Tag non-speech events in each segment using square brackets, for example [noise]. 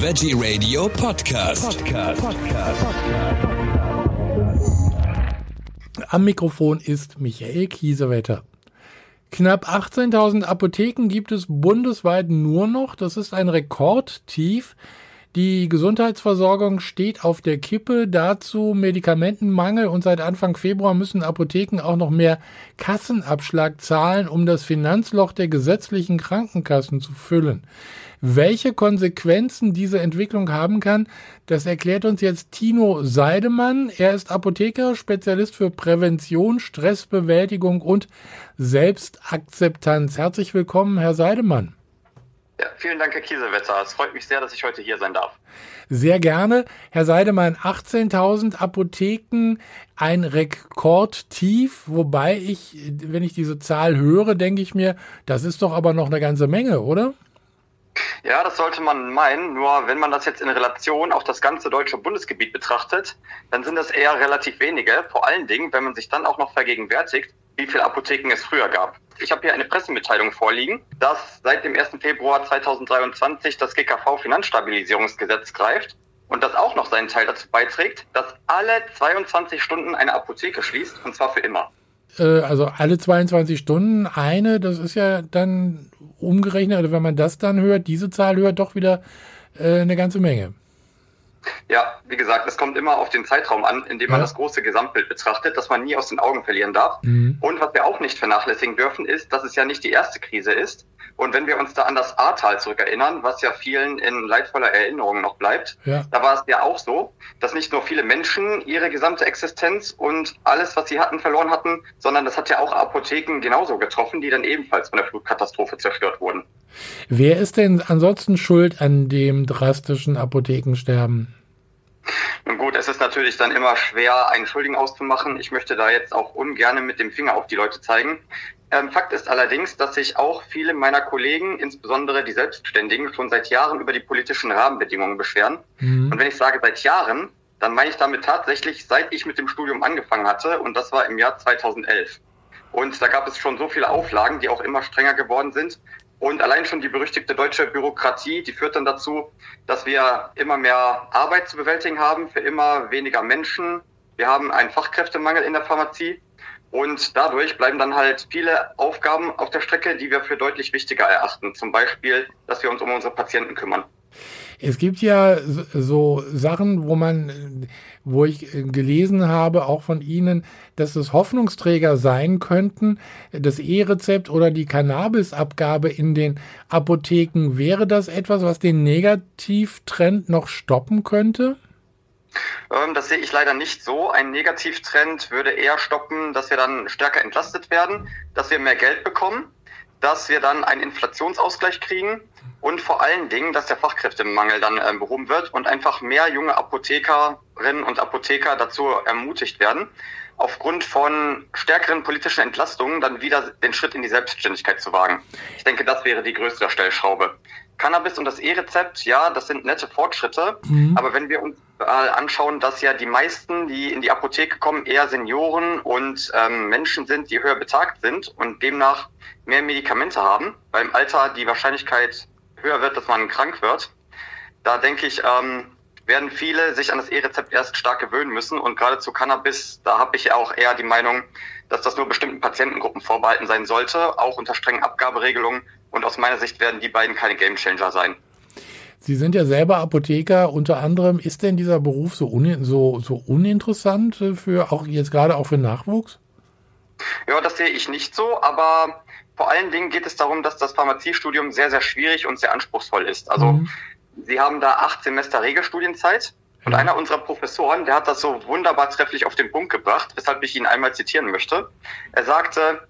Veggie Radio Podcast. Podcast. Am Mikrofon ist Michael Kiesewetter. Knapp 18.000 Apotheken gibt es bundesweit nur noch. Das ist ein Rekordtief. Die Gesundheitsversorgung steht auf der Kippe, dazu Medikamentenmangel und seit Anfang Februar müssen Apotheken auch noch mehr Kassenabschlag zahlen, um das Finanzloch der gesetzlichen Krankenkassen zu füllen. Welche Konsequenzen diese Entwicklung haben kann, das erklärt uns jetzt Tino Seidemann. Er ist Apotheker, Spezialist für Prävention, Stressbewältigung und Selbstakzeptanz. Herzlich willkommen, Herr Seidemann. Ja, vielen Dank, Herr Kiesewetter. Es freut mich sehr, dass ich heute hier sein darf. Sehr gerne. Herr Seidemann, 18.000 Apotheken, ein Rekordtief, wobei ich, wenn ich diese Zahl höre, denke ich mir, das ist doch aber noch eine ganze Menge, oder? Ja, das sollte man meinen. Nur wenn man das jetzt in Relation auf das ganze deutsche Bundesgebiet betrachtet, dann sind das eher relativ wenige. Vor allen Dingen, wenn man sich dann auch noch vergegenwärtigt, wie viele Apotheken es früher gab. Ich habe hier eine Pressemitteilung vorliegen, dass seit dem 1. Februar 2023 das GKV Finanzstabilisierungsgesetz greift und das auch noch seinen Teil dazu beiträgt, dass alle 22 Stunden eine Apotheke schließt und zwar für immer. Äh, also alle 22 Stunden eine, das ist ja dann umgerechnet, also wenn man das dann hört, diese Zahl hört, doch wieder äh, eine ganze Menge. Ja, wie gesagt, es kommt immer auf den Zeitraum an, in dem man das große Gesamtbild betrachtet, das man nie aus den Augen verlieren darf. Mhm. Und was wir auch nicht vernachlässigen dürfen, ist, dass es ja nicht die erste Krise ist. Und wenn wir uns da an das Ahrtal zurückerinnern, was ja vielen in leidvoller Erinnerung noch bleibt, ja. da war es ja auch so, dass nicht nur viele Menschen ihre gesamte Existenz und alles, was sie hatten, verloren hatten, sondern das hat ja auch Apotheken genauso getroffen, die dann ebenfalls von der Flutkatastrophe zerstört wurden. Wer ist denn ansonsten schuld an dem drastischen Apothekensterben? Nun gut, es ist natürlich dann immer schwer, einen Schuldigen auszumachen. Ich möchte da jetzt auch ungern mit dem Finger auf die Leute zeigen. Ähm, Fakt ist allerdings, dass sich auch viele meiner Kollegen, insbesondere die Selbstständigen, schon seit Jahren über die politischen Rahmenbedingungen beschweren. Mhm. Und wenn ich sage seit Jahren, dann meine ich damit tatsächlich, seit ich mit dem Studium angefangen hatte, und das war im Jahr 2011. Und da gab es schon so viele Auflagen, die auch immer strenger geworden sind. Und allein schon die berüchtigte deutsche Bürokratie, die führt dann dazu, dass wir immer mehr Arbeit zu bewältigen haben für immer weniger Menschen. Wir haben einen Fachkräftemangel in der Pharmazie. Und dadurch bleiben dann halt viele Aufgaben auf der Strecke, die wir für deutlich wichtiger erachten. Zum Beispiel, dass wir uns um unsere Patienten kümmern. Es gibt ja so Sachen, wo man, wo ich gelesen habe, auch von Ihnen, dass es Hoffnungsträger sein könnten, das E-Rezept oder die Cannabisabgabe in den Apotheken. Wäre das etwas, was den Negativtrend noch stoppen könnte? Ähm, das sehe ich leider nicht so. Ein Negativtrend würde eher stoppen, dass wir dann stärker entlastet werden, dass wir mehr Geld bekommen, dass wir dann einen Inflationsausgleich kriegen und vor allen Dingen, dass der Fachkräftemangel dann äh, behoben wird und einfach mehr junge Apothekerinnen und Apotheker dazu ermutigt werden, aufgrund von stärkeren politischen Entlastungen dann wieder den Schritt in die Selbstständigkeit zu wagen. Ich denke, das wäre die größte Stellschraube. Cannabis und das E-Rezept, ja, das sind nette Fortschritte. Mhm. Aber wenn wir uns mal anschauen, dass ja die meisten, die in die Apotheke kommen, eher Senioren und ähm, Menschen sind, die höher betagt sind und demnach mehr Medikamente haben, weil im Alter die Wahrscheinlichkeit höher wird, dass man krank wird. Da denke ich, ähm, werden viele sich an das E-Rezept erst stark gewöhnen müssen. Und gerade zu Cannabis, da habe ich ja auch eher die Meinung, dass das nur bestimmten Patientengruppen vorbehalten sein sollte, auch unter strengen Abgaberegelungen. Und aus meiner Sicht werden die beiden keine Gamechanger sein. Sie sind ja selber Apotheker. Unter anderem ist denn dieser Beruf so, un so, so uninteressant für auch jetzt gerade auch für Nachwuchs? Ja, das sehe ich nicht so, aber vor allen Dingen geht es darum, dass das Pharmaziestudium sehr, sehr schwierig und sehr anspruchsvoll ist. Also mhm. Sie haben da acht Semester Regelstudienzeit. Und einer unserer Professoren, der hat das so wunderbar trefflich auf den Punkt gebracht, weshalb ich ihn einmal zitieren möchte. Er sagte,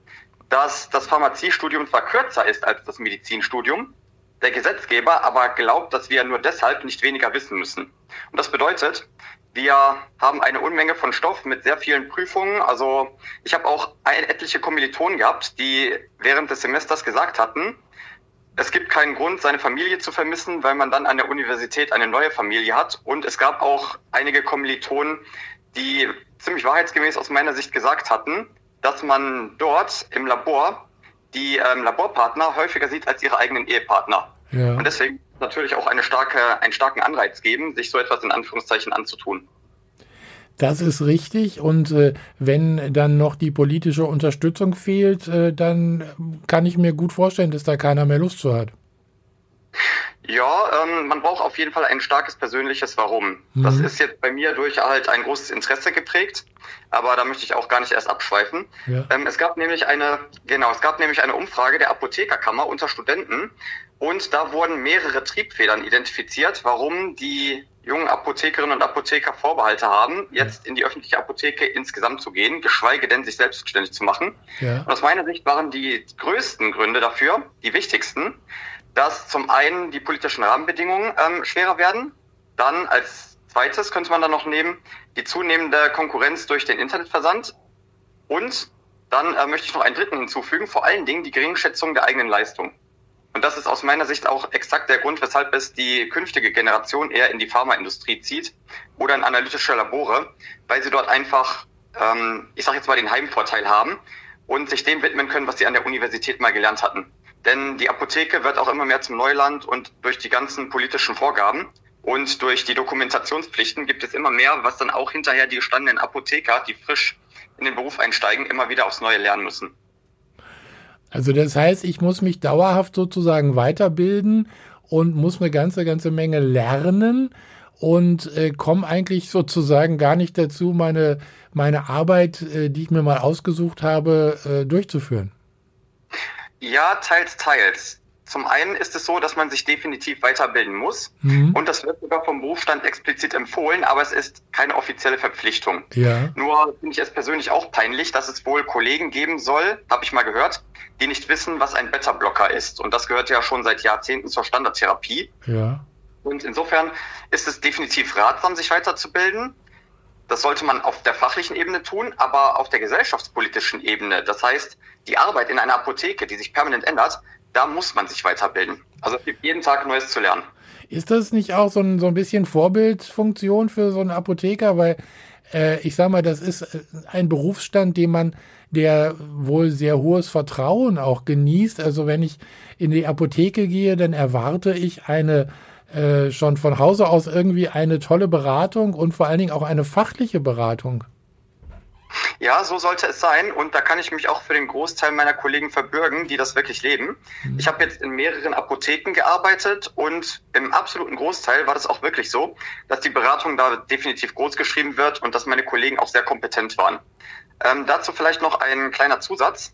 dass das Pharmaziestudium zwar kürzer ist als das Medizinstudium, der Gesetzgeber aber glaubt, dass wir nur deshalb nicht weniger wissen müssen. Und das bedeutet, wir haben eine Unmenge von Stoff mit sehr vielen Prüfungen. Also ich habe auch etliche Kommilitonen gehabt, die während des Semesters gesagt hatten, es gibt keinen Grund, seine Familie zu vermissen, weil man dann an der Universität eine neue Familie hat. Und es gab auch einige Kommilitonen, die ziemlich wahrheitsgemäß aus meiner Sicht gesagt hatten, dass man dort im Labor die ähm, Laborpartner häufiger sieht als ihre eigenen Ehepartner. Ja. Und deswegen natürlich auch eine starke, einen starken Anreiz geben, sich so etwas in Anführungszeichen anzutun. Das ist richtig. Und äh, wenn dann noch die politische Unterstützung fehlt, äh, dann kann ich mir gut vorstellen, dass da keiner mehr Lust zu hat. Ja, ähm, man braucht auf jeden Fall ein starkes persönliches Warum. Mhm. Das ist jetzt bei mir durch halt ein großes Interesse geprägt, aber da möchte ich auch gar nicht erst abschweifen. Ja. Ähm, es gab nämlich eine, genau, es gab nämlich eine Umfrage der Apothekerkammer unter Studenten und da wurden mehrere Triebfedern identifiziert, warum die jungen Apothekerinnen und Apotheker Vorbehalte haben, jetzt in die öffentliche Apotheke insgesamt zu gehen, geschweige denn sich selbstständig zu machen. Ja. Und aus meiner Sicht waren die größten Gründe dafür, die wichtigsten, dass zum einen die politischen Rahmenbedingungen ähm, schwerer werden, dann als zweites könnte man dann noch nehmen die zunehmende Konkurrenz durch den Internetversand und dann äh, möchte ich noch einen dritten hinzufügen, vor allen Dingen die Geringschätzung der eigenen Leistung. Und das ist aus meiner Sicht auch exakt der Grund, weshalb es die künftige Generation eher in die Pharmaindustrie zieht oder in analytische Labore, weil sie dort einfach, ähm, ich sage jetzt mal, den Heimvorteil haben und sich dem widmen können, was sie an der Universität mal gelernt hatten. Denn die Apotheke wird auch immer mehr zum Neuland und durch die ganzen politischen Vorgaben und durch die Dokumentationspflichten gibt es immer mehr, was dann auch hinterher die gestandenen Apotheker, die frisch in den Beruf einsteigen, immer wieder aufs Neue lernen müssen. Also das heißt, ich muss mich dauerhaft sozusagen weiterbilden und muss eine ganze, ganze Menge lernen und äh, komme eigentlich sozusagen gar nicht dazu, meine, meine Arbeit, äh, die ich mir mal ausgesucht habe, äh, durchzuführen. Ja, teils, teils. Zum einen ist es so, dass man sich definitiv weiterbilden muss. Mhm. Und das wird sogar vom Berufsstand explizit empfohlen, aber es ist keine offizielle Verpflichtung. Ja. Nur finde ich es persönlich auch peinlich, dass es wohl Kollegen geben soll, habe ich mal gehört, die nicht wissen, was ein Beta-Blocker ist. Und das gehört ja schon seit Jahrzehnten zur Standardtherapie. Ja. Und insofern ist es definitiv ratsam, sich weiterzubilden. Das sollte man auf der fachlichen Ebene tun, aber auf der gesellschaftspolitischen Ebene. Das heißt, die Arbeit in einer Apotheke, die sich permanent ändert, da muss man sich weiterbilden. Also es gibt jeden Tag Neues zu lernen. Ist das nicht auch so ein, so ein bisschen Vorbildfunktion für so einen Apotheker? Weil äh, ich sage mal, das ist äh, ein Berufsstand, den man, der wohl sehr hohes Vertrauen auch genießt. Also wenn ich in die Apotheke gehe, dann erwarte ich eine äh, schon von Hause aus irgendwie eine tolle Beratung und vor allen Dingen auch eine fachliche Beratung. Ja, so sollte es sein. Und da kann ich mich auch für den Großteil meiner Kollegen verbürgen, die das wirklich leben. Mhm. Ich habe jetzt in mehreren Apotheken gearbeitet und im absoluten Großteil war das auch wirklich so, dass die Beratung da definitiv groß geschrieben wird und dass meine Kollegen auch sehr kompetent waren. Ähm, dazu vielleicht noch ein kleiner Zusatz.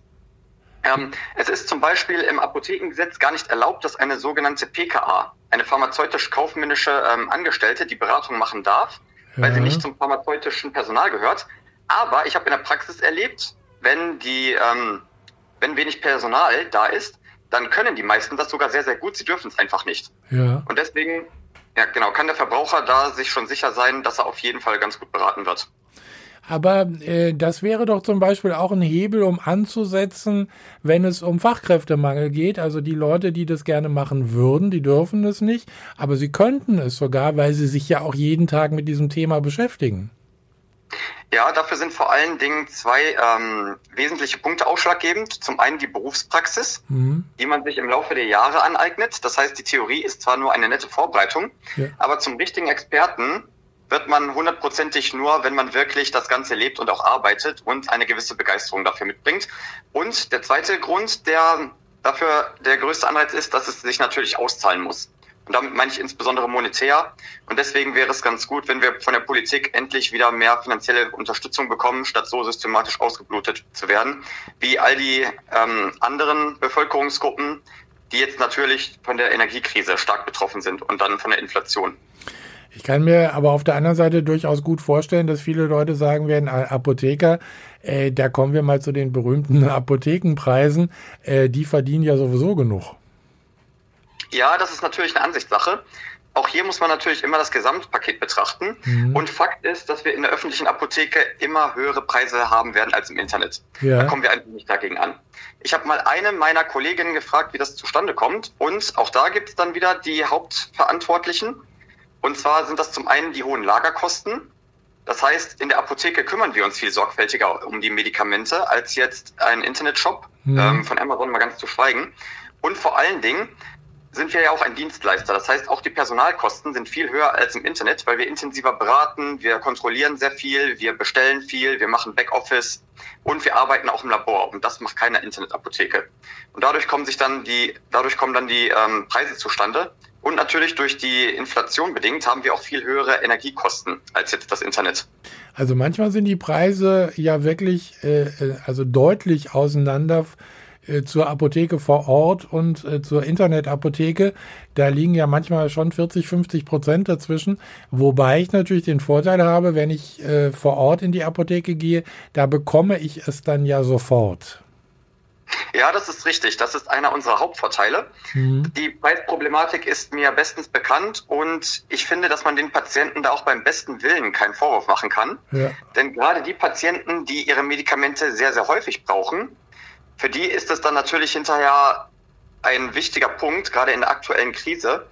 Ähm, es ist zum Beispiel im Apothekengesetz gar nicht erlaubt, dass eine sogenannte PKA, eine pharmazeutisch-kaufmännische ähm, Angestellte, die Beratung machen darf, weil sie nicht zum pharmazeutischen Personal gehört. Aber ich habe in der Praxis erlebt, wenn die, ähm, wenn wenig Personal da ist, dann können die meisten das sogar sehr, sehr gut. Sie dürfen es einfach nicht. Ja. Und deswegen, ja genau, kann der Verbraucher da sich schon sicher sein, dass er auf jeden Fall ganz gut beraten wird. Aber äh, das wäre doch zum Beispiel auch ein Hebel, um anzusetzen, wenn es um Fachkräftemangel geht. Also die Leute, die das gerne machen würden, die dürfen es nicht, aber sie könnten es sogar, weil sie sich ja auch jeden Tag mit diesem Thema beschäftigen. Ja, dafür sind vor allen Dingen zwei ähm, wesentliche Punkte ausschlaggebend. Zum einen die Berufspraxis, mhm. die man sich im Laufe der Jahre aneignet. Das heißt, die Theorie ist zwar nur eine nette Vorbereitung, ja. aber zum richtigen Experten wird man hundertprozentig nur, wenn man wirklich das Ganze lebt und auch arbeitet und eine gewisse Begeisterung dafür mitbringt. Und der zweite Grund, der dafür der größte Anreiz ist, dass es sich natürlich auszahlen muss. Und damit meine ich insbesondere monetär. Und deswegen wäre es ganz gut, wenn wir von der Politik endlich wieder mehr finanzielle Unterstützung bekommen, statt so systematisch ausgeblutet zu werden, wie all die ähm, anderen Bevölkerungsgruppen, die jetzt natürlich von der Energiekrise stark betroffen sind und dann von der Inflation. Ich kann mir aber auf der anderen Seite durchaus gut vorstellen, dass viele Leute sagen werden, Apotheker, äh, da kommen wir mal zu den berühmten [laughs] Apothekenpreisen, äh, die verdienen ja sowieso genug. Ja, das ist natürlich eine Ansichtssache. Auch hier muss man natürlich immer das Gesamtpaket betrachten. Mhm. Und Fakt ist, dass wir in der öffentlichen Apotheke immer höhere Preise haben werden als im Internet. Ja. Da kommen wir einfach nicht dagegen an. Ich habe mal eine meiner Kolleginnen gefragt, wie das zustande kommt. Und auch da gibt es dann wieder die Hauptverantwortlichen. Und zwar sind das zum einen die hohen Lagerkosten. Das heißt, in der Apotheke kümmern wir uns viel sorgfältiger um die Medikamente als jetzt ein Internetshop mhm. ähm, von Amazon mal ganz zu schweigen. Und vor allen Dingen sind wir ja auch ein Dienstleister. Das heißt, auch die Personalkosten sind viel höher als im Internet, weil wir intensiver beraten, wir kontrollieren sehr viel, wir bestellen viel, wir machen Backoffice und wir arbeiten auch im Labor. Und das macht keine Internetapotheke. Und dadurch kommen sich dann die, dadurch kommen dann die ähm, Preise zustande. Und natürlich durch die Inflation bedingt haben wir auch viel höhere Energiekosten als jetzt das Internet. Also manchmal sind die Preise ja wirklich äh, äh also deutlich auseinander zur Apotheke vor Ort und äh, zur Internetapotheke. Da liegen ja manchmal schon 40, 50 Prozent dazwischen. Wobei ich natürlich den Vorteil habe, wenn ich äh, vor Ort in die Apotheke gehe, da bekomme ich es dann ja sofort. Ja, das ist richtig. Das ist einer unserer Hauptvorteile. Mhm. Die Preisproblematik ist mir bestens bekannt und ich finde, dass man den Patienten da auch beim besten Willen keinen Vorwurf machen kann. Ja. Denn gerade die Patienten, die ihre Medikamente sehr, sehr häufig brauchen, für die ist es dann natürlich hinterher ein wichtiger Punkt, gerade in der aktuellen Krise,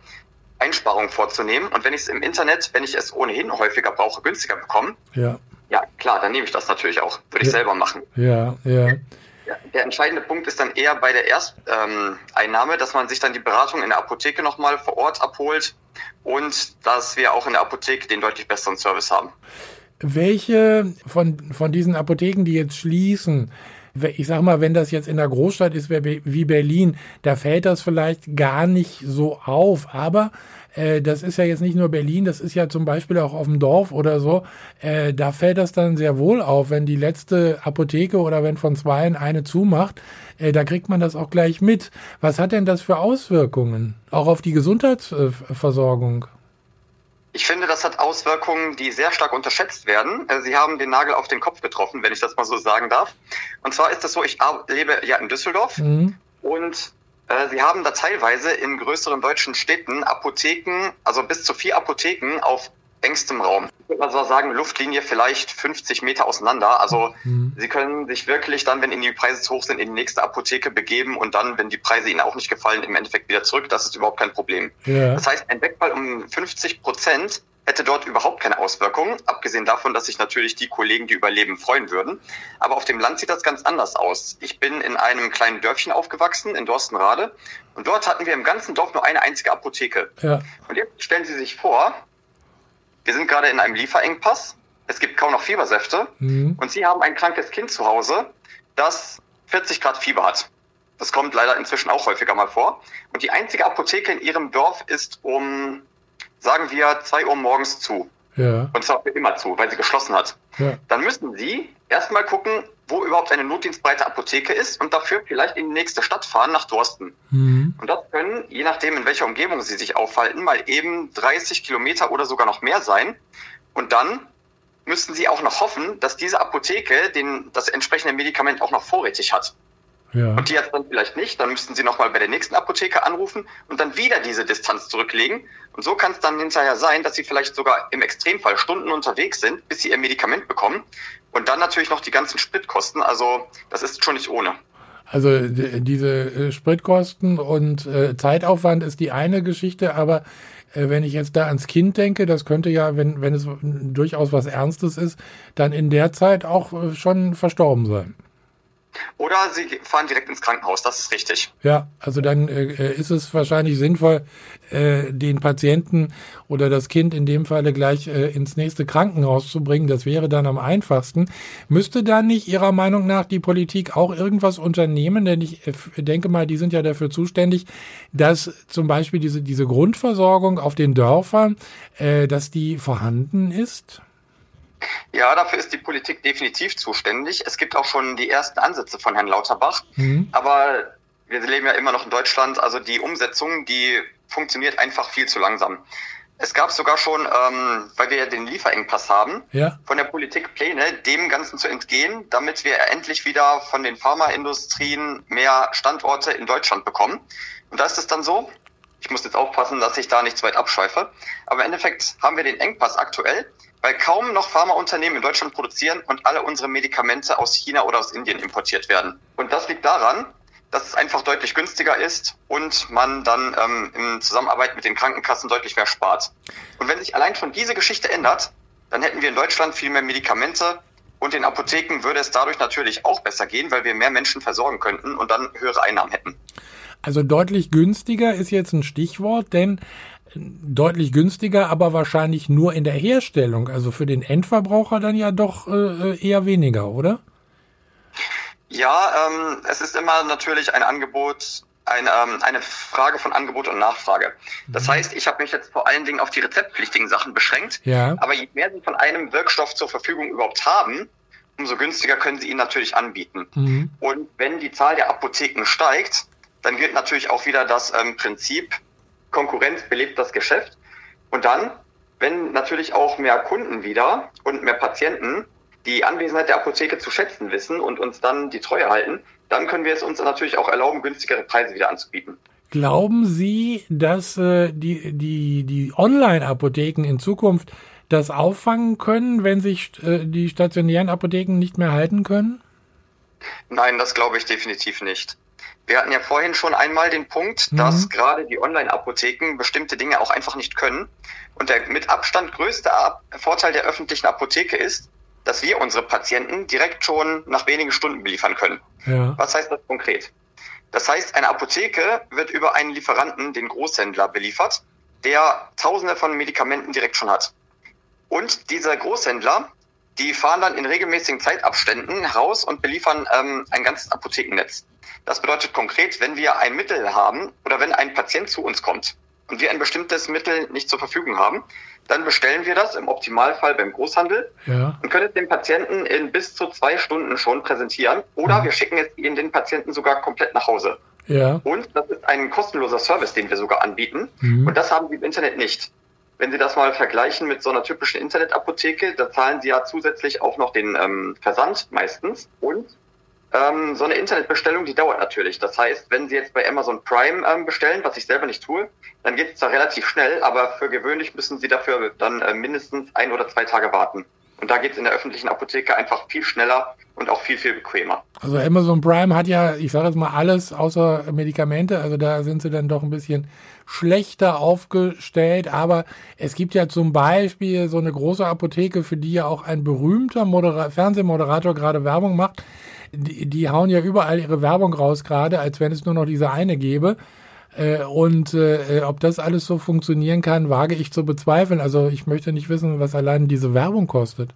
Einsparungen vorzunehmen. Und wenn ich es im Internet, wenn ich es ohnehin häufiger brauche, günstiger bekomme, ja, ja klar, dann nehme ich das natürlich auch. Würde ich ja. selber machen. Ja, ja. Der entscheidende Punkt ist dann eher bei der Ersteinnahme, ähm, dass man sich dann die Beratung in der Apotheke nochmal vor Ort abholt und dass wir auch in der Apotheke den deutlich besseren Service haben. Welche von, von diesen Apotheken, die jetzt schließen, ich sag mal, wenn das jetzt in der Großstadt ist wie Berlin, da fällt das vielleicht gar nicht so auf. Aber äh, das ist ja jetzt nicht nur Berlin, das ist ja zum Beispiel auch auf dem Dorf oder so. Äh, da fällt das dann sehr wohl auf, wenn die letzte Apotheke oder wenn von zweien eine zumacht. Äh, da kriegt man das auch gleich mit. Was hat denn das für Auswirkungen? Auch auf die Gesundheitsversorgung? Ich finde, das hat Auswirkungen, die sehr stark unterschätzt werden. Äh, Sie haben den Nagel auf den Kopf getroffen, wenn ich das mal so sagen darf. Und zwar ist es so, ich lebe ja in Düsseldorf mhm. und äh, Sie haben da teilweise in größeren deutschen Städten Apotheken, also bis zu vier Apotheken auf engstem Raum. Ich würde mal sagen, Luftlinie vielleicht 50 Meter auseinander. Also mhm. Sie können sich wirklich dann, wenn Ihnen die Preise zu hoch sind, in die nächste Apotheke begeben und dann, wenn die Preise Ihnen auch nicht gefallen, im Endeffekt wieder zurück. Das ist überhaupt kein Problem. Ja. Das heißt, ein Wegfall um 50 Prozent hätte dort überhaupt keine Auswirkungen, abgesehen davon, dass sich natürlich die Kollegen, die überleben, freuen würden. Aber auf dem Land sieht das ganz anders aus. Ich bin in einem kleinen Dörfchen aufgewachsen, in Dorstenrade, und dort hatten wir im ganzen Dorf nur eine einzige Apotheke. Ja. Und jetzt stellen Sie sich vor, wir sind gerade in einem Lieferengpass. Es gibt kaum noch Fiebersäfte. Mhm. Und Sie haben ein krankes Kind zu Hause, das 40 Grad Fieber hat. Das kommt leider inzwischen auch häufiger mal vor. Und die einzige Apotheke in Ihrem Dorf ist um, sagen wir, zwei Uhr morgens zu. Ja. Und zwar für immer zu, weil sie geschlossen hat. Ja. Dann müssen Sie erstmal gucken, wo überhaupt eine notdienstbreite Apotheke ist und dafür vielleicht in die nächste Stadt fahren, nach Dorsten. Mhm. Und das können, je nachdem, in welcher Umgebung Sie sich aufhalten, mal eben 30 Kilometer oder sogar noch mehr sein. Und dann müssen Sie auch noch hoffen, dass diese Apotheke den, das entsprechende Medikament auch noch vorrätig hat. Ja. Und die hat dann vielleicht nicht, dann müssten sie nochmal bei der nächsten Apotheke anrufen und dann wieder diese Distanz zurücklegen. Und so kann es dann hinterher sein, dass sie vielleicht sogar im Extremfall Stunden unterwegs sind, bis sie ihr Medikament bekommen. Und dann natürlich noch die ganzen Spritkosten. Also das ist schon nicht ohne. Also diese äh, Spritkosten und äh, Zeitaufwand ist die eine Geschichte, aber äh, wenn ich jetzt da ans Kind denke, das könnte ja, wenn, wenn es durchaus was Ernstes ist, dann in der Zeit auch äh, schon verstorben sein. Oder sie fahren direkt ins Krankenhaus, das ist richtig. Ja, also dann äh, ist es wahrscheinlich sinnvoll, äh, den Patienten oder das Kind in dem Falle gleich äh, ins nächste Krankenhaus zu bringen. Das wäre dann am einfachsten. Müsste da nicht Ihrer Meinung nach die Politik auch irgendwas unternehmen? Denn ich äh, denke mal, die sind ja dafür zuständig, dass zum Beispiel diese, diese Grundversorgung auf den Dörfern, äh, dass die vorhanden ist? Ja, dafür ist die Politik definitiv zuständig. Es gibt auch schon die ersten Ansätze von Herrn Lauterbach. Mhm. Aber wir leben ja immer noch in Deutschland. Also die Umsetzung, die funktioniert einfach viel zu langsam. Es gab sogar schon, ähm, weil wir ja den Lieferengpass haben, ja. von der Politik Pläne, dem Ganzen zu entgehen, damit wir endlich wieder von den Pharmaindustrien mehr Standorte in Deutschland bekommen. Und da ist es dann so, ich muss jetzt aufpassen, dass ich da nicht zu weit abschweife, aber im Endeffekt haben wir den Engpass aktuell weil kaum noch Pharmaunternehmen in Deutschland produzieren und alle unsere Medikamente aus China oder aus Indien importiert werden. Und das liegt daran, dass es einfach deutlich günstiger ist und man dann ähm, in Zusammenarbeit mit den Krankenkassen deutlich mehr spart. Und wenn sich allein schon diese Geschichte ändert, dann hätten wir in Deutschland viel mehr Medikamente Und den Apotheken würde es dadurch natürlich auch besser gehen, weil wir mehr Menschen versorgen könnten und dann höhere Einnahmen hätten. Also deutlich günstiger ist jetzt ein Stichwort, denn deutlich günstiger, aber wahrscheinlich nur in der Herstellung. Also für den Endverbraucher dann ja doch äh, eher weniger, oder? Ja, ähm, es ist immer natürlich ein Angebot, ein, ähm, eine Frage von Angebot und Nachfrage. Das mhm. heißt, ich habe mich jetzt vor allen Dingen auf die rezeptpflichtigen Sachen beschränkt. Ja. Aber je mehr Sie von einem Wirkstoff zur Verfügung überhaupt haben, umso günstiger können Sie ihn natürlich anbieten. Mhm. Und wenn die Zahl der Apotheken steigt, dann gilt natürlich auch wieder das ähm, Prinzip, Konkurrenz belebt das Geschäft. Und dann, wenn natürlich auch mehr Kunden wieder und mehr Patienten die Anwesenheit der Apotheke zu schätzen wissen und uns dann die Treue halten, dann können wir es uns natürlich auch erlauben, günstigere Preise wieder anzubieten. Glauben Sie, dass äh, die, die, die Online-Apotheken in Zukunft das auffangen können, wenn sich äh, die stationären Apotheken nicht mehr halten können? Nein, das glaube ich definitiv nicht. Wir hatten ja vorhin schon einmal den Punkt, mhm. dass gerade die Online-Apotheken bestimmte Dinge auch einfach nicht können. Und der mit Abstand größte Vorteil der öffentlichen Apotheke ist, dass wir unsere Patienten direkt schon nach wenigen Stunden beliefern können. Ja. Was heißt das konkret? Das heißt, eine Apotheke wird über einen Lieferanten, den Großhändler, beliefert, der Tausende von Medikamenten direkt schon hat. Und diese Großhändler, die fahren dann in regelmäßigen Zeitabständen raus und beliefern ähm, ein ganzes Apothekennetz. Das bedeutet konkret, wenn wir ein Mittel haben oder wenn ein Patient zu uns kommt und wir ein bestimmtes Mittel nicht zur Verfügung haben, dann bestellen wir das im Optimalfall beim Großhandel ja. und können es dem Patienten in bis zu zwei Stunden schon präsentieren oder mhm. wir schicken es Ihnen den Patienten sogar komplett nach Hause. Ja. Und das ist ein kostenloser Service, den wir sogar anbieten. Mhm. Und das haben Sie im Internet nicht. Wenn Sie das mal vergleichen mit so einer typischen Internetapotheke, da zahlen Sie ja zusätzlich auch noch den ähm, Versand meistens und ähm, so eine Internetbestellung, die dauert natürlich. Das heißt, wenn Sie jetzt bei Amazon Prime ähm, bestellen, was ich selber nicht tue, dann geht es da relativ schnell, aber für gewöhnlich müssen Sie dafür dann äh, mindestens ein oder zwei Tage warten. Und da geht es in der öffentlichen Apotheke einfach viel schneller und auch viel, viel bequemer. Also Amazon Prime hat ja, ich sage jetzt mal, alles außer Medikamente. Also da sind sie dann doch ein bisschen schlechter aufgestellt. Aber es gibt ja zum Beispiel so eine große Apotheke, für die ja auch ein berühmter Modera Fernsehmoderator gerade Werbung macht die, die hauen ja überall ihre Werbung raus gerade, als wenn es nur noch diese eine gäbe. Äh, und äh, ob das alles so funktionieren kann, wage ich zu bezweifeln. Also ich möchte nicht wissen, was allein diese Werbung kostet.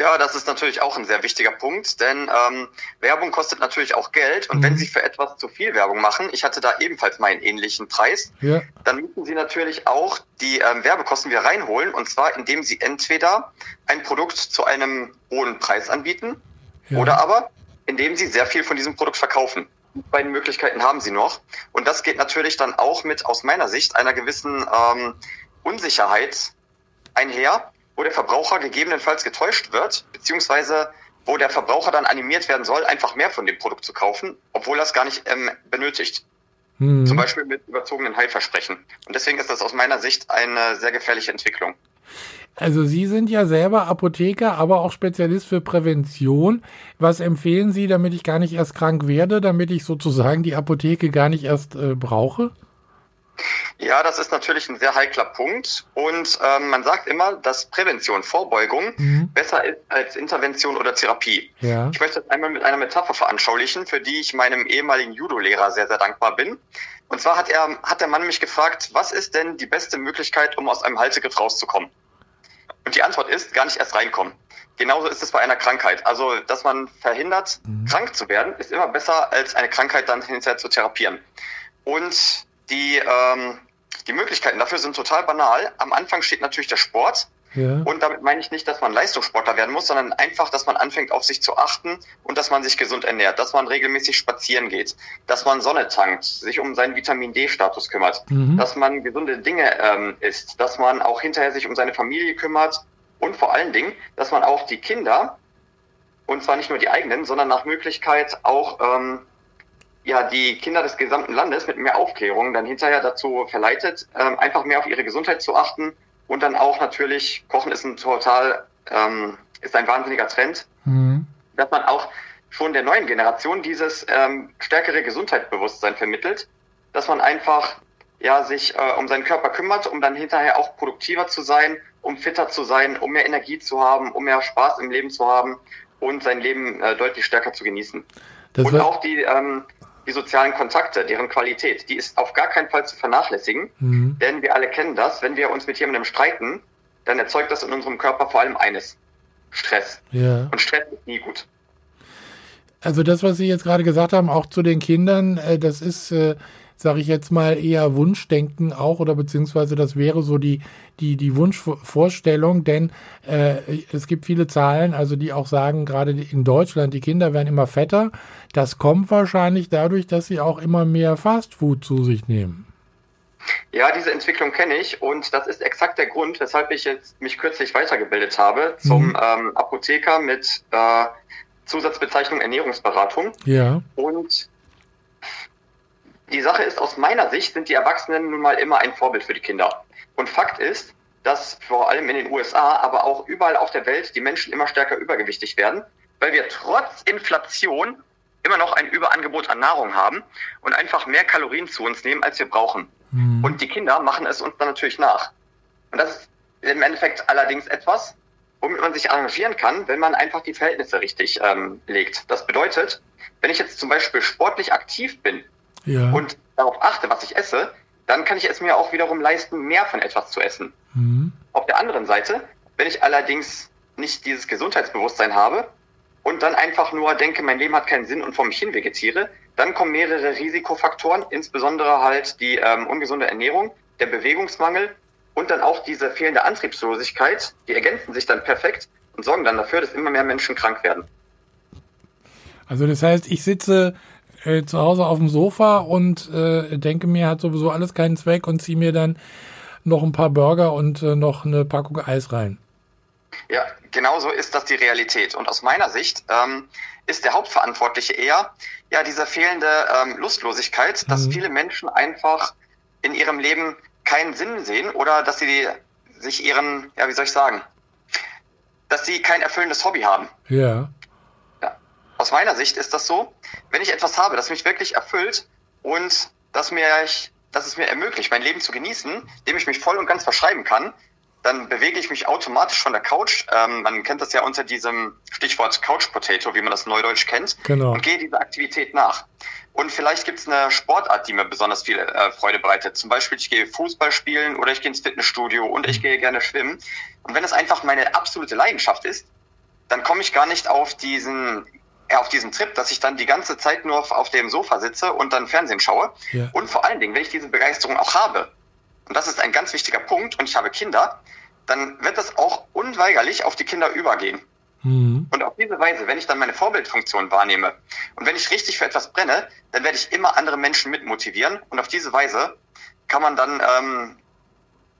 Ja, das ist natürlich auch ein sehr wichtiger Punkt, denn ähm, Werbung kostet natürlich auch Geld und mhm. wenn Sie für etwas zu viel Werbung machen, ich hatte da ebenfalls meinen ähnlichen Preis, ja. dann müssen Sie natürlich auch die ähm, Werbekosten wieder reinholen und zwar indem Sie entweder ein Produkt zu einem hohen Preis anbieten ja. Oder aber, indem sie sehr viel von diesem Produkt verkaufen. Die beiden Möglichkeiten haben sie noch. Und das geht natürlich dann auch mit, aus meiner Sicht, einer gewissen ähm, Unsicherheit einher, wo der Verbraucher gegebenenfalls getäuscht wird, beziehungsweise wo der Verbraucher dann animiert werden soll, einfach mehr von dem Produkt zu kaufen, obwohl er es gar nicht ähm, benötigt. Mhm. Zum Beispiel mit überzogenen Heilversprechen. Und deswegen ist das aus meiner Sicht eine sehr gefährliche Entwicklung. Also Sie sind ja selber Apotheker, aber auch Spezialist für Prävention. Was empfehlen Sie, damit ich gar nicht erst krank werde, damit ich sozusagen die Apotheke gar nicht erst äh, brauche? Ja, das ist natürlich ein sehr heikler Punkt. Und ähm, man sagt immer, dass Prävention, Vorbeugung mhm. besser ist als Intervention oder Therapie. Ja. Ich möchte das einmal mit einer Metapher veranschaulichen, für die ich meinem ehemaligen Judo-Lehrer sehr, sehr dankbar bin. Und zwar hat er, hat der Mann mich gefragt, was ist denn die beste Möglichkeit, um aus einem Haltegriff rauszukommen? Und die Antwort ist, gar nicht erst reinkommen. Genauso ist es bei einer Krankheit. Also, dass man verhindert, mhm. krank zu werden, ist immer besser, als eine Krankheit dann hinterher zu therapieren. Und die, ähm, die Möglichkeiten dafür sind total banal. Am Anfang steht natürlich der Sport. Ja. Und damit meine ich nicht, dass man Leistungssportler werden muss, sondern einfach, dass man anfängt, auf sich zu achten und dass man sich gesund ernährt, dass man regelmäßig spazieren geht, dass man Sonne tankt, sich um seinen Vitamin D-Status kümmert, mhm. dass man gesunde Dinge ähm, isst, dass man auch hinterher sich um seine Familie kümmert und vor allen Dingen, dass man auch die Kinder, und zwar nicht nur die eigenen, sondern nach Möglichkeit auch ähm, ja, die Kinder des gesamten Landes mit mehr Aufklärung dann hinterher dazu verleitet, ähm, einfach mehr auf ihre Gesundheit zu achten und dann auch natürlich, Kochen ist ein total, ähm, ist ein wahnsinniger Trend, mhm. dass man auch schon der neuen Generation dieses ähm, stärkere Gesundheitsbewusstsein vermittelt, dass man einfach ja sich äh, um seinen Körper kümmert, um dann hinterher auch produktiver zu sein, um fitter zu sein, um mehr Energie zu haben, um mehr Spaß im Leben zu haben und sein Leben äh, deutlich stärker zu genießen. Das und auch die, ähm, die sozialen Kontakte, deren Qualität, die ist auf gar keinen Fall zu vernachlässigen, mhm. denn wir alle kennen das, wenn wir uns mit jemandem streiten, dann erzeugt das in unserem Körper vor allem eines, Stress. Ja. Und Stress ist nie gut. Also das, was Sie jetzt gerade gesagt haben, auch zu den Kindern, äh, das ist, äh, sage ich jetzt mal, eher Wunschdenken auch oder beziehungsweise das wäre so die, die, die Wunschvorstellung, denn äh, es gibt viele Zahlen, also die auch sagen, gerade in Deutschland, die Kinder werden immer fetter. Das kommt wahrscheinlich dadurch, dass sie auch immer mehr Fastfood zu sich nehmen. Ja, diese Entwicklung kenne ich und das ist exakt der Grund, weshalb ich jetzt mich kürzlich weitergebildet habe zum mhm. ähm, Apotheker mit äh, Zusatzbezeichnung Ernährungsberatung. Ja. Und die Sache ist, aus meiner Sicht sind die Erwachsenen nun mal immer ein Vorbild für die Kinder. Und Fakt ist, dass vor allem in den USA, aber auch überall auf der Welt die Menschen immer stärker übergewichtig werden, weil wir trotz Inflation immer noch ein Überangebot an Nahrung haben und einfach mehr Kalorien zu uns nehmen, als wir brauchen. Mhm. Und die Kinder machen es uns dann natürlich nach. Und das ist im Endeffekt allerdings etwas, womit man sich arrangieren kann, wenn man einfach die Verhältnisse richtig ähm, legt. Das bedeutet, wenn ich jetzt zum Beispiel sportlich aktiv bin ja. und darauf achte, was ich esse, dann kann ich es mir auch wiederum leisten, mehr von etwas zu essen. Mhm. Auf der anderen Seite, wenn ich allerdings nicht dieses Gesundheitsbewusstsein habe und dann einfach nur denke, mein Leben hat keinen Sinn und vor mich hin vegetiere, dann kommen mehrere Risikofaktoren, insbesondere halt die ähm, ungesunde Ernährung, der Bewegungsmangel und dann auch diese fehlende Antriebslosigkeit, die ergänzen sich dann perfekt und sorgen dann dafür, dass immer mehr Menschen krank werden. Also das heißt, ich sitze äh, zu Hause auf dem Sofa und äh, denke mir, hat sowieso alles keinen Zweck und ziehe mir dann noch ein paar Burger und äh, noch eine Packung Eis rein. Ja, genau so ist das die Realität. Und aus meiner Sicht ähm, ist der Hauptverantwortliche eher ja diese fehlende ähm, Lustlosigkeit, dass mhm. viele Menschen einfach in ihrem Leben keinen Sinn sehen oder dass sie sich ihren, ja, wie soll ich sagen, dass sie kein erfüllendes Hobby haben. Ja. Aus meiner Sicht ist das so, wenn ich etwas habe, das mich wirklich erfüllt und das mir, dass es mir ermöglicht, mein Leben zu genießen, dem ich mich voll und ganz verschreiben kann, dann bewege ich mich automatisch von der Couch. Ähm, man kennt das ja unter diesem Stichwort Couch Potato, wie man das neudeutsch kennt, genau. und gehe dieser Aktivität nach. Und vielleicht gibt es eine Sportart, die mir besonders viel äh, Freude bereitet. Zum Beispiel, ich gehe Fußball spielen oder ich gehe ins Fitnessstudio und ich gehe gerne schwimmen. Und wenn es einfach meine absolute Leidenschaft ist, dann komme ich gar nicht auf diesen auf diesen Trip, dass ich dann die ganze Zeit nur auf, auf dem Sofa sitze und dann Fernsehen schaue. Ja. Und vor allen Dingen, wenn ich diese Begeisterung auch habe, und das ist ein ganz wichtiger Punkt, und ich habe Kinder, dann wird das auch unweigerlich auf die Kinder übergehen. Mhm. Und auf diese Weise, wenn ich dann meine Vorbildfunktion wahrnehme und wenn ich richtig für etwas brenne, dann werde ich immer andere Menschen mitmotivieren. Und auf diese Weise kann man dann, ähm,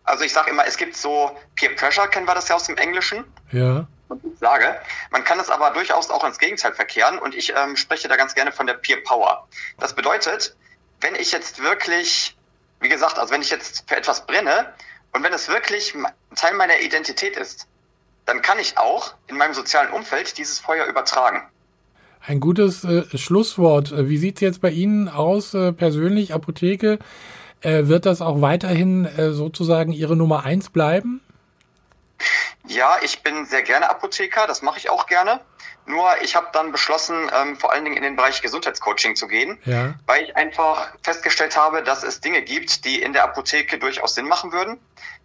also ich sage immer, es gibt so Peer Pressure, kennen wir das ja aus dem Englischen. Ja. Sage, man kann es aber durchaus auch ins Gegenteil verkehren und ich ähm, spreche da ganz gerne von der Peer Power. Das bedeutet, wenn ich jetzt wirklich wie gesagt, also wenn ich jetzt für etwas brenne und wenn es wirklich Teil meiner Identität ist, dann kann ich auch in meinem sozialen Umfeld dieses Feuer übertragen. Ein gutes äh, Schlusswort. Wie sieht es jetzt bei Ihnen aus, äh, persönlich, Apotheke? Äh, wird das auch weiterhin äh, sozusagen Ihre Nummer eins bleiben? Ja, ich bin sehr gerne Apotheker, das mache ich auch gerne. Nur ich habe dann beschlossen, ähm, vor allen Dingen in den Bereich Gesundheitscoaching zu gehen, ja. weil ich einfach festgestellt habe, dass es Dinge gibt, die in der Apotheke durchaus Sinn machen würden,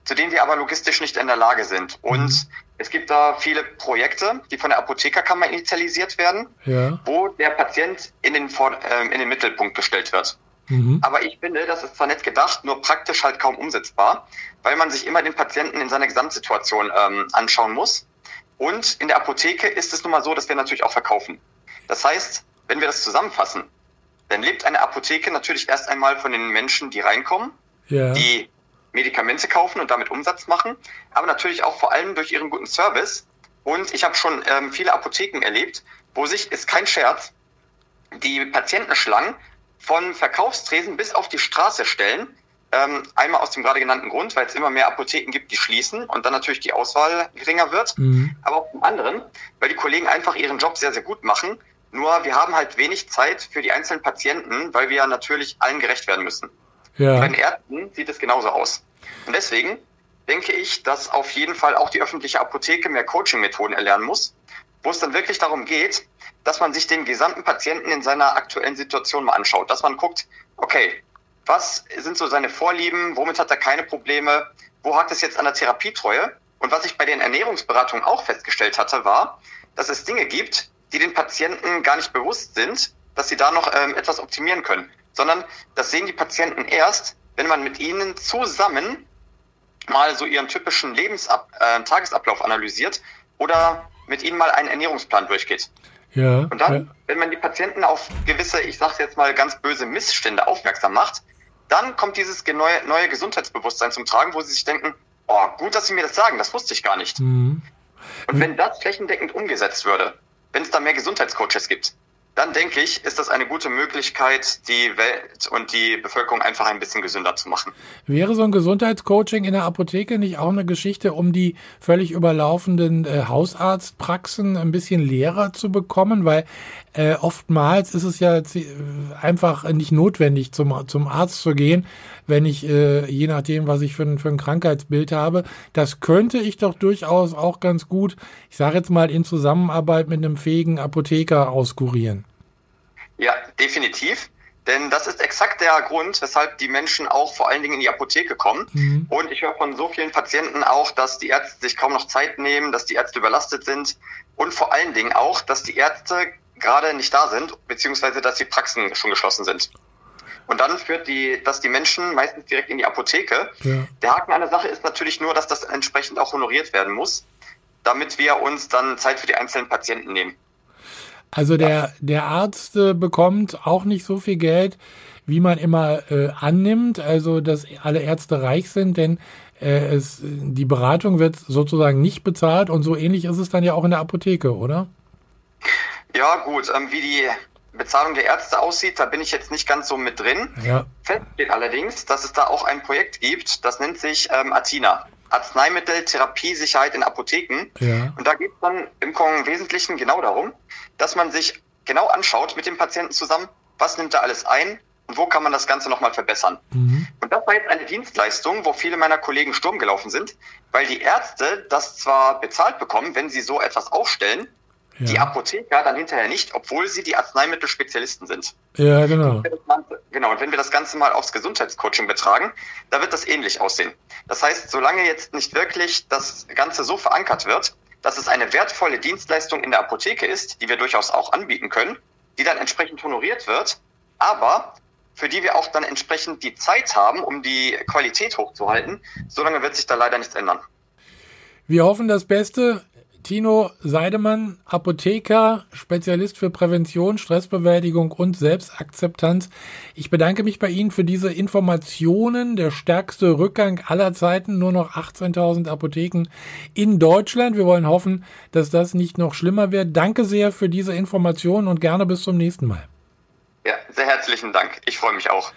zu denen wir aber logistisch nicht in der Lage sind. Mhm. Und es gibt da viele Projekte, die von der Apothekerkammer initialisiert werden, ja. wo der Patient in den, Vor äh, in den Mittelpunkt gestellt wird. Mhm. Aber ich finde, das ist zwar nett gedacht, nur praktisch halt kaum umsetzbar, weil man sich immer den Patienten in seiner Gesamtsituation ähm, anschauen muss. Und in der Apotheke ist es nun mal so, dass wir natürlich auch verkaufen. Das heißt, wenn wir das zusammenfassen, dann lebt eine Apotheke natürlich erst einmal von den Menschen, die reinkommen, ja. die Medikamente kaufen und damit Umsatz machen, aber natürlich auch vor allem durch ihren guten Service. Und ich habe schon ähm, viele Apotheken erlebt, wo sich, ist kein Scherz, die Patientenschlangen von Verkaufstresen bis auf die Straße stellen. Ähm, einmal aus dem gerade genannten Grund, weil es immer mehr Apotheken gibt, die schließen und dann natürlich die Auswahl geringer wird. Mhm. Aber auch zum anderen, weil die Kollegen einfach ihren Job sehr, sehr gut machen. Nur wir haben halt wenig Zeit für die einzelnen Patienten, weil wir natürlich allen gerecht werden müssen. Ja. Bei den Ärzten sieht es genauso aus. Und deswegen denke ich, dass auf jeden Fall auch die öffentliche Apotheke mehr Coaching-Methoden erlernen muss, wo es dann wirklich darum geht, dass man sich den gesamten Patienten in seiner aktuellen Situation mal anschaut, dass man guckt, okay, was sind so seine Vorlieben, womit hat er keine Probleme, wo hat es jetzt an der Therapietreue? Und was ich bei den Ernährungsberatungen auch festgestellt hatte, war, dass es Dinge gibt, die den Patienten gar nicht bewusst sind, dass sie da noch ähm, etwas optimieren können, sondern das sehen die Patienten erst, wenn man mit ihnen zusammen mal so ihren typischen Lebensab äh, Tagesablauf analysiert oder mit ihnen mal einen Ernährungsplan durchgeht. Ja, und dann, ja. wenn man die Patienten auf gewisse, ich sage jetzt mal ganz böse Missstände aufmerksam macht, dann kommt dieses neue, neue Gesundheitsbewusstsein zum Tragen, wo sie sich denken, oh, gut, dass Sie mir das sagen, das wusste ich gar nicht. Mhm. Und wenn das flächendeckend umgesetzt würde, wenn es da mehr Gesundheitscoaches gibt, dann denke ich, ist das eine gute Möglichkeit, die Welt und die Bevölkerung einfach ein bisschen gesünder zu machen. Wäre so ein Gesundheitscoaching in der Apotheke nicht auch eine Geschichte, um die völlig überlaufenden äh, Hausarztpraxen ein bisschen leerer zu bekommen? Weil äh, oftmals ist es ja äh, einfach nicht notwendig, zum, zum Arzt zu gehen, wenn ich, äh, je nachdem, was ich für ein, für ein Krankheitsbild habe. Das könnte ich doch durchaus auch ganz gut, ich sage jetzt mal, in Zusammenarbeit mit einem fähigen Apotheker auskurieren. Ja, definitiv. Denn das ist exakt der Grund, weshalb die Menschen auch vor allen Dingen in die Apotheke kommen. Mhm. Und ich höre von so vielen Patienten auch, dass die Ärzte sich kaum noch Zeit nehmen, dass die Ärzte überlastet sind und vor allen Dingen auch, dass die Ärzte gerade nicht da sind, beziehungsweise dass die Praxen schon geschlossen sind. Und dann führt die, dass die Menschen meistens direkt in die Apotheke. Ja. Der Haken an der Sache ist natürlich nur, dass das entsprechend auch honoriert werden muss, damit wir uns dann Zeit für die einzelnen Patienten nehmen. Also der, der Arzt äh, bekommt auch nicht so viel Geld, wie man immer äh, annimmt, also dass alle Ärzte reich sind, denn äh, es, die Beratung wird sozusagen nicht bezahlt und so ähnlich ist es dann ja auch in der Apotheke, oder? Ja, gut, ähm, wie die Bezahlung der Ärzte aussieht, da bin ich jetzt nicht ganz so mit drin. Ja. Fest steht allerdings, dass es da auch ein Projekt gibt, das nennt sich ähm, Athena. Arzneimittel, Therapiesicherheit in Apotheken. Ja. Und da geht es dann im Wesentlichen genau darum, dass man sich genau anschaut mit dem Patienten zusammen, was nimmt er alles ein und wo kann man das Ganze nochmal verbessern. Mhm. Und das war jetzt eine Dienstleistung, wo viele meiner Kollegen Sturm gelaufen sind, weil die Ärzte das zwar bezahlt bekommen, wenn sie so etwas aufstellen, ja. die Apotheker dann hinterher nicht, obwohl sie die Arzneimittelspezialisten sind. Ja, genau. Genau, und wenn wir das Ganze mal aufs Gesundheitscoaching betragen, da wird das ähnlich aussehen. Das heißt, solange jetzt nicht wirklich das Ganze so verankert wird, dass es eine wertvolle Dienstleistung in der Apotheke ist, die wir durchaus auch anbieten können, die dann entsprechend honoriert wird, aber für die wir auch dann entsprechend die Zeit haben, um die Qualität hochzuhalten, solange wird sich da leider nichts ändern. Wir hoffen das Beste. Tino Seidemann, Apotheker, Spezialist für Prävention, Stressbewältigung und Selbstakzeptanz. Ich bedanke mich bei Ihnen für diese Informationen. Der stärkste Rückgang aller Zeiten, nur noch 18.000 Apotheken in Deutschland. Wir wollen hoffen, dass das nicht noch schlimmer wird. Danke sehr für diese Informationen und gerne bis zum nächsten Mal. Ja, sehr herzlichen Dank. Ich freue mich auch.